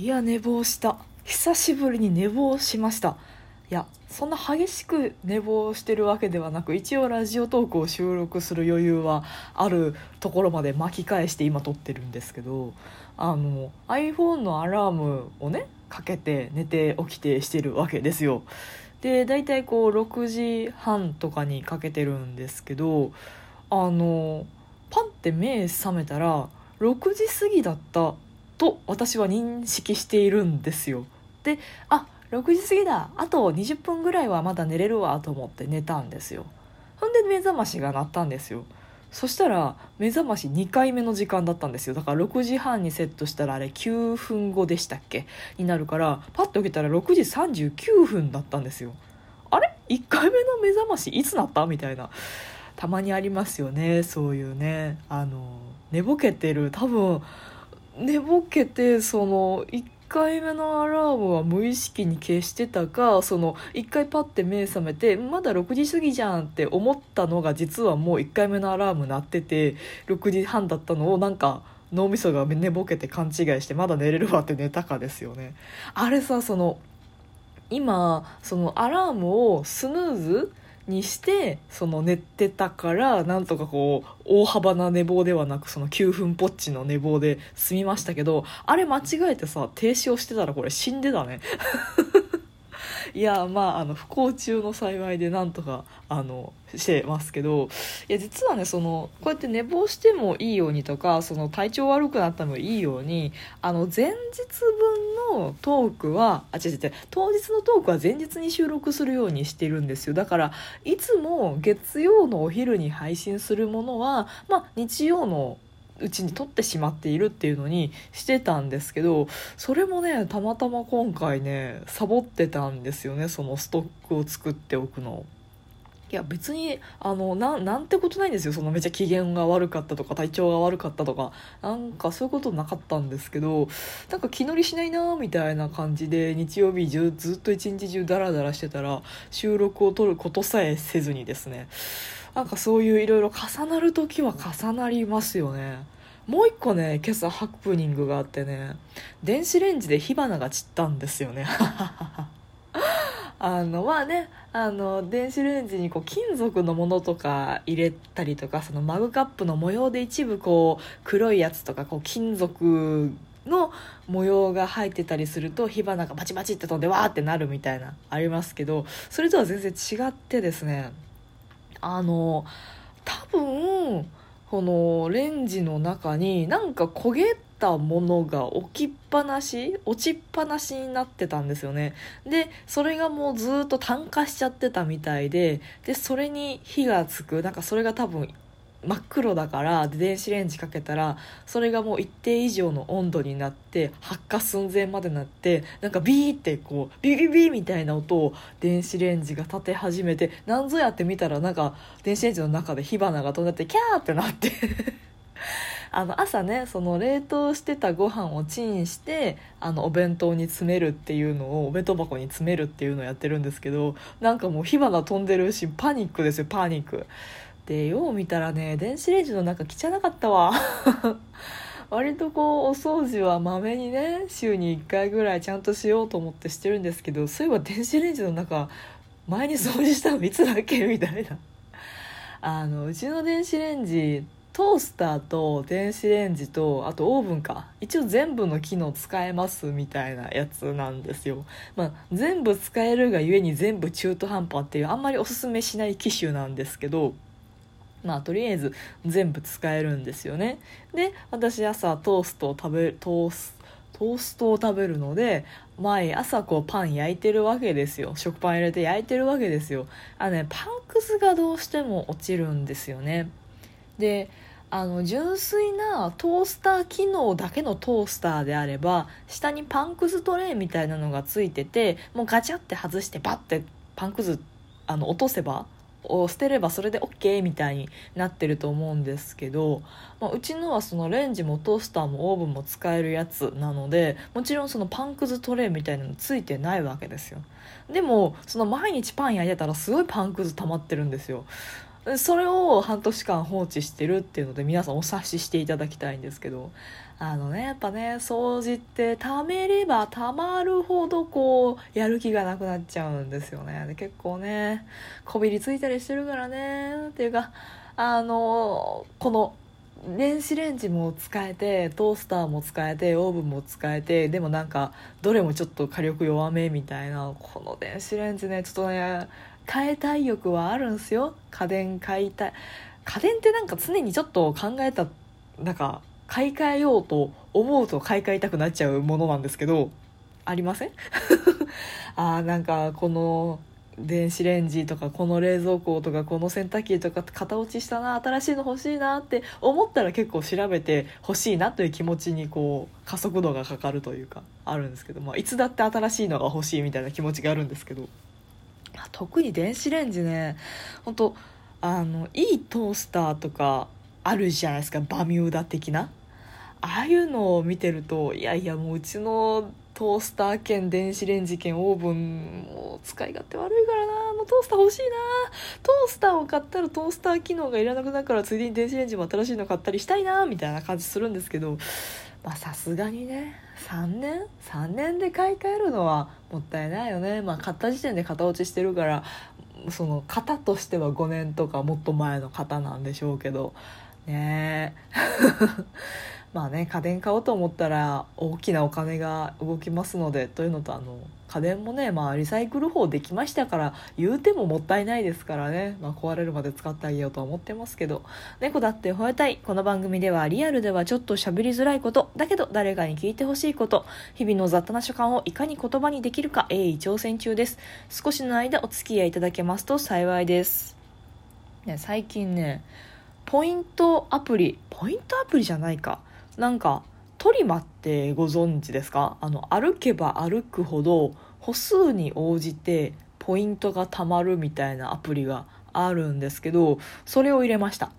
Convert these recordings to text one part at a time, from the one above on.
いや寝坊した。久しぶりに寝坊しました。いやそんな激しく寝坊してるわけではなく一応ラジオトークを収録する余裕はあるところまで巻き返して今撮ってるんですけどあの iPhone のアラームをねかけて寝て起きてしてるわけですよ。で大体こう6時半とかにかけてるんですけどあのパンって目覚めたら6時過ぎだったと私は認識しているんですよ。であ6時過ぎだ。あと20分ぐらいはまだ寝れるわと思って寝たんですよ。ほんで目覚ましが鳴ったんですよ。そしたら目覚まし2回目の時間だったんですよ。だから6時半にセットしたらあれ9分後でしたっけ？になるからパッと起きたら6時39分だったんですよ。あれ？1回目の目覚ましいつなった？みたいな。たまにありますよねそういうね。あの寝ぼけてる多分寝ぼけてその1回目のアラームは無意識に消してたかその1回パッて目覚めてまだ6時過ぎじゃんって思ったのが実はもう1回目のアラーム鳴ってて6時半だったのをなんか脳みそが寝ぼけて勘違いしてまだ寝れるわって寝たかですよね。あれさその今そのアラームをスヌーズにしてその寝てたからなんとかこう大幅な寝坊ではなくその9分ぽっちの寝坊で済みましたけどあれ間違えてさ停止をしてたらこれ死んでたね。いやまああの不幸中の幸いでなんとかあのしてますけどいや実はねそのこうやって寝坊してもいいようにとかその体調悪くなってもいいようにあの前日分のトークはあ違う違う当日のトークは前日に収録するようにしてるんですよ。だからいつも月曜のお昼に配信するものは、まあ、日曜のうちに取ってしまっているっていうのにしてたんですけどそれもねたまたま今回ねサボってたんですよねそのストックを作っておくの。いや別にあのなんてことないんですよそのめっちゃ機嫌が悪かったとか体調が悪かったとかなんかそういうことなかったんですけどなんか気乗りしないなみたいな感じで日曜日中ずっと一日中ダラダラしてたら収録を撮ることさえせずにですねなんかそういういろいろ重なる時は重なりますよね。もう一個ね今朝ハプニングがあってね電子レンジで火花が散ったんですよね。あのまあねあの電子レンジにこう金属のものとか入れたりとかそのマグカップの模様で一部こう黒いやつとかこう金属の模様が入ってたりすると火花がバチバチって飛んでわーってなるみたいなありますけどそれとは全然違ってですねあの多分このレンジの中になんか焦げたものが置きっぱなし落ちっぱなしになってたんですよね。でそれがもうずっと炭化しちゃってたみたいででそれに火がつく。なんかそれが多分真っ黒だから電子レンジかけたらそれがもう一定以上の温度になって発火寸前までなってなんかビーってこうビビビみたいな音を電子レンジが立て始めて何ぞやって見たらなんか電子レンジの中で火花が飛んでてキャーってなって。あの朝ねその冷凍してたご飯をチンしてあのお弁当に詰めるっていうのをお弁当箱に詰めるっていうのをやってるんですけどなんかもう火花飛んでるしパニックですよパニック。でよう見たらね電子レンジの中汚かったわ。割とこうお掃除はまめにね週に1回ぐらいちゃんとしようと思ってしてるんですけどそういえば電子レンジの中前に掃除したのいつだっけみたいな。あのうちの電子レンジトースターと電子レンジとあとオーブンか。一応全部の機能使えますみたいなやつなんですよ、まあ、全部使えるがゆえに全部中途半端っていうあんまりおすすめしない機種なんですけどまあとりあえず全部使えるんですよね。で私朝トーストを食べトーストーストを食べるので毎朝こうパン焼いてるわけですよ。食パン入れて焼いてるわけですよ。あのねパンくずがどうしても落ちるんですよね。であの純粋なトースター機能だけのトースターであれば下にパンくずトレイみたいなのがついててもうガチャって外してバッてパンくずあの落とせばを捨てればそれで OK みたいになってると思うんですけど、まあ、うちのはそのレンジもトースターもオーブンも使えるやつなのでもちろんそのパンくずトレーみたいなのついてないわけですよ。でもその毎日パン焼いてたらすごいパンくず溜まってるんですよ。それを半年間放置してるっていうので皆さんお察ししていただきたいんですけどあのねやっぱね掃除って貯めれば貯まるほどこうやる気がなくなっちゃうんですよね。で結構ねこびりついたりしてるからねっていうかあのこの電子レンジも使えてトースターも使えてオーブンも使えてでもなんかどれもちょっと火力弱めみたいなこの電子レンジねちょっとね変えたい欲はあるんすよ。家電買いたい。家電ってなんか常にちょっと考えたなんか買い替えようと思うと買い替えたくなっちゃうものなんですけどありません？あーなんかこの電子レンジとかこの冷蔵庫とかこの洗濯機とか型落ちしたな新しいの欲しいなって思ったら結構調べて欲しいなという気持ちにこう加速度がかかるというかあるんですけど、まあ、いつだって新しいのが欲しいみたいな気持ちがあるんですけど、特に電子レンジね本当あのいいトースターとかあるじゃないですかバミューダ的な。ああいうのを見てるといやいやもううちのトースター兼電子レンジ兼オーブンもう使い勝手悪いからなもうトースター欲しいな。トースターを買ったらトースター機能がいらなくなるからついでに電子レンジも新しいの買ったりしたいなみたいな感じするんですけどまあさすがにね3年？3年で買い替えるのはもったいないよね。まあ買った時点で型落ちしてるからその型としては5年とかもっと前の型なんでしょうけど。ね。えまあね家電買おうと思ったら大きなお金が動きますのでというのとあの家電もね、まあ、リサイクル法できましたから言うてももったいないですからね、まあ、壊れるまで使ってあげようとは思ってますけど。猫だって吠えたい。この番組ではリアルではちょっと喋りづらいこと。だけど誰かに聞いてほしいこと。日々の雑多な所感をいかに言葉にできるか鋭意挑戦中です。少しの間お付き合いいただけますと幸いです、ね、最近ねポイントアプリポイントアプリじゃないか。なんかトリマってご存知ですか？あの歩けば歩くほど歩数に応じてポイントが貯まるみたいなアプリがあるんですけどそれを入れました。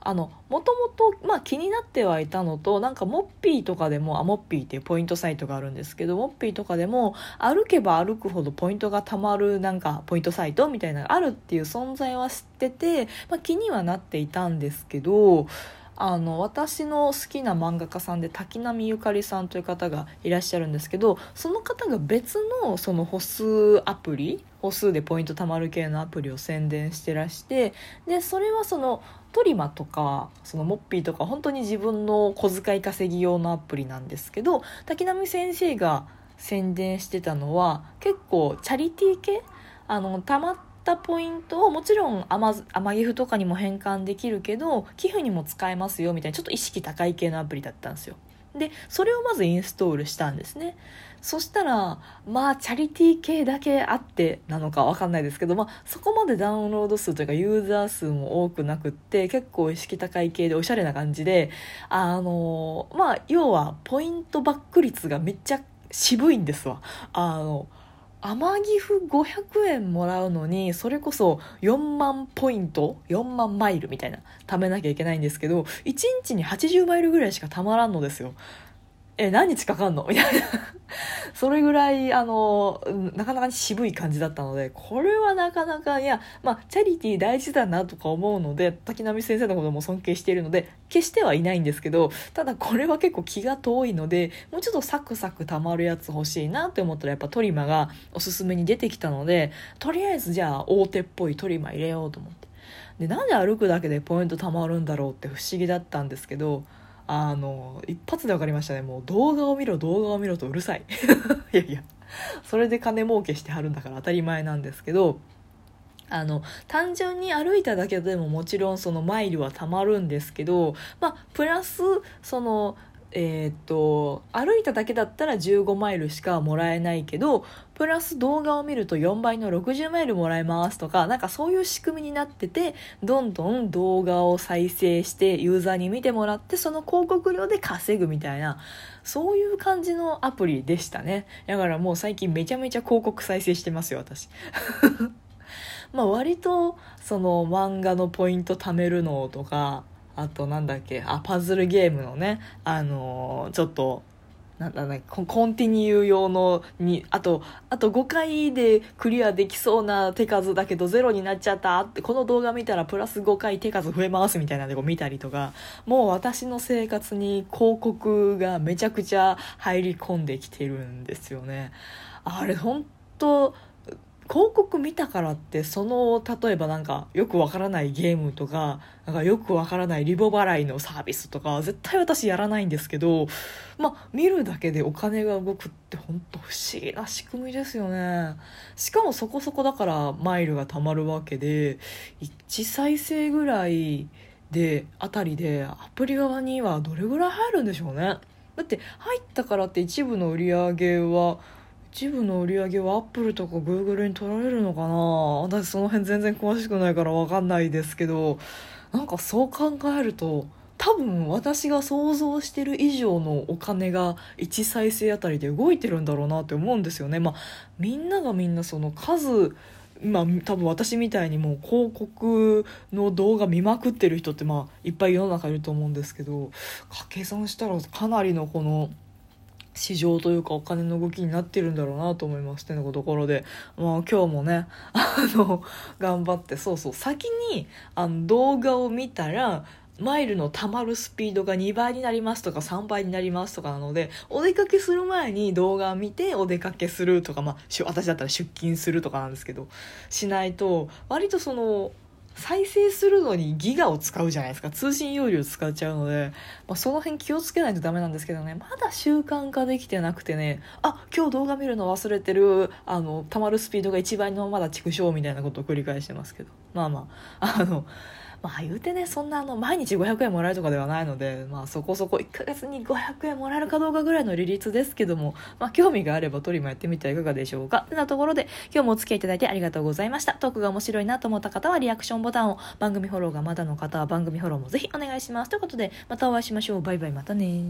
あのもともと、まあ、気になってはいたのとなんかモッピーとかでもあモッピーっていうポイントサイトがあるんですけどモッピーとかでも歩けば歩くほどポイントがたまるなんかポイントサイトみたいなのがあるっていう存在は知ってて、まあ、気にはなっていたんですけどあの私の好きな漫画家さんで滝波ゆかりさんという方がいらっしゃるんですけどその方が別のその歩数アプリ歩数でポイント貯まる系のアプリを宣伝してらしてでそれはそのトリマとかそのモッピーとか本当に自分の小遣い稼ぎ用のアプリなんですけど滝波先生が宣伝してたのは結構チャリティー系？あのたまってたポイントをもちろんアマギフとかにも変換できるけど寄付にも使えますよみたいなちょっと意識高い系のアプリだったんですよ。でそれをまずインストールしたんですね。そしたらまあチャリティー系だけあってなのかわかんないですけど、まあ、そこまでダウンロード数というかユーザー数も多くなくって結構意識高い系でおしゃれな感じであのまあ要はポイントバック率がめっちゃ渋いんですわ。あの天城府500円もらうのにそれこそ4万ポイント4万マイルみたいな貯めなきゃいけないんですけど1日に80マイルぐらいしかたまらんのですよ。え、何日かかんの？みたいな。それぐらい、あの、なかなか渋い感じだったので、これはなかなか、いや、まあ、チャリティー大事だなとか思うので、滝波先生のことも尊敬しているので、決してはいないんですけど、ただこれは結構気が遠いので、もうちょっとサクサク溜まるやつ欲しいなって思ったら、やっぱトリマがおすすめに出てきたので、とりあえずじゃあ大手っぽいトリマ入れようと思って。で、なんで歩くだけでポイント貯まるんだろうって不思議だったんですけど、あの一発で分かりましたね。もう動画を見ろ動画を見ろとうるさい。いやいや。それで金儲けしてはるんだから当たり前なんですけどあの単純に歩いただけでももちろんそのマイルはたまるんですけどまあプラスそのえー、と歩いただけだったら15マイルしかもらえないけどプラス動画を見ると4倍の60マイルもらえますとかなんかそういう仕組みになっててどんどん動画を再生してユーザーに見てもらってその広告料で稼ぐみたいなそういう感じのアプリでしたね。だからもう最近めちゃめちゃ広告再生してますよ私。まあ割とその漫画のポイント貯めるのとかあとなんだっけ？あパズルゲームのねあのー、ちょっとなんだねココンティニュー用のにあとあと5回でクリアできそうな手数だけどゼロになっちゃったってこの動画見たらプラス5回手数増えますみたいなんでこう見たりとかもう私の生活に広告がめちゃくちゃ入り込んできてるんですよね。あれ本当広告見たからってその例えばなんかよくわからないゲームとかなんかよくわからないリボ払いのサービスとか絶対私やらないんですけどまあ見るだけでお金が動くって本当不思議な仕組みですよね。しかもそこそこだからマイルが貯まるわけで1再生ぐらいであたりでアプリ側にはどれぐらい入るんでしょうね。だって入ったからって一部の売り上げは一部の売り上げはアップルとかグーグルに取られるのかな？私その辺全然詳しくないから分かんないですけどなんかそう考えると多分私が想像してる以上のお金が1再生あたりで動いてるんだろうなって思うんですよね。まあ、みんながみんなその数まあ、多分私みたいにもう広告の動画見まくってる人ってまあいっぱい世の中いると思うんですけど掛け算したらかなりのこの市場というかお金の動きになってるんだろうなと思いますてのところで、まあ、今日もね あの頑張ってそうそう先にあの動画を見たらマイルの貯まるスピードが2倍になりますとか3倍になりますとかなのでお出かけする前に動画を見てお出かけするとか、まあ、私だったら出勤するとかなんですけどしないと割とその再生するのにギガを使うじゃないですか。通信容量使っちゃうので、まあ、その辺気をつけないとダメなんですけどね。まだ習慣化できてなくてね。あ今日動画見るの忘れてる。あの溜まるスピードが一番のまだ畜生みたいなことを繰り返してますけど。まあまあ。あのまあ言うてねそんなあの毎日500円もらえるとかではないので、まあ、そこそこ1ヶ月に500円もらえるかどうかぐらいの利率ですけども、まあ、興味があればトリもやってみてはいかがでしょうか。ってなところで今日もお付き合いいただいてありがとうございました。トークが面白いなと思った方はリアクションボタンを番組フォローがまだの方は番組フォローもぜひお願いします。ということでまたお会いしましょう。バイバイまたね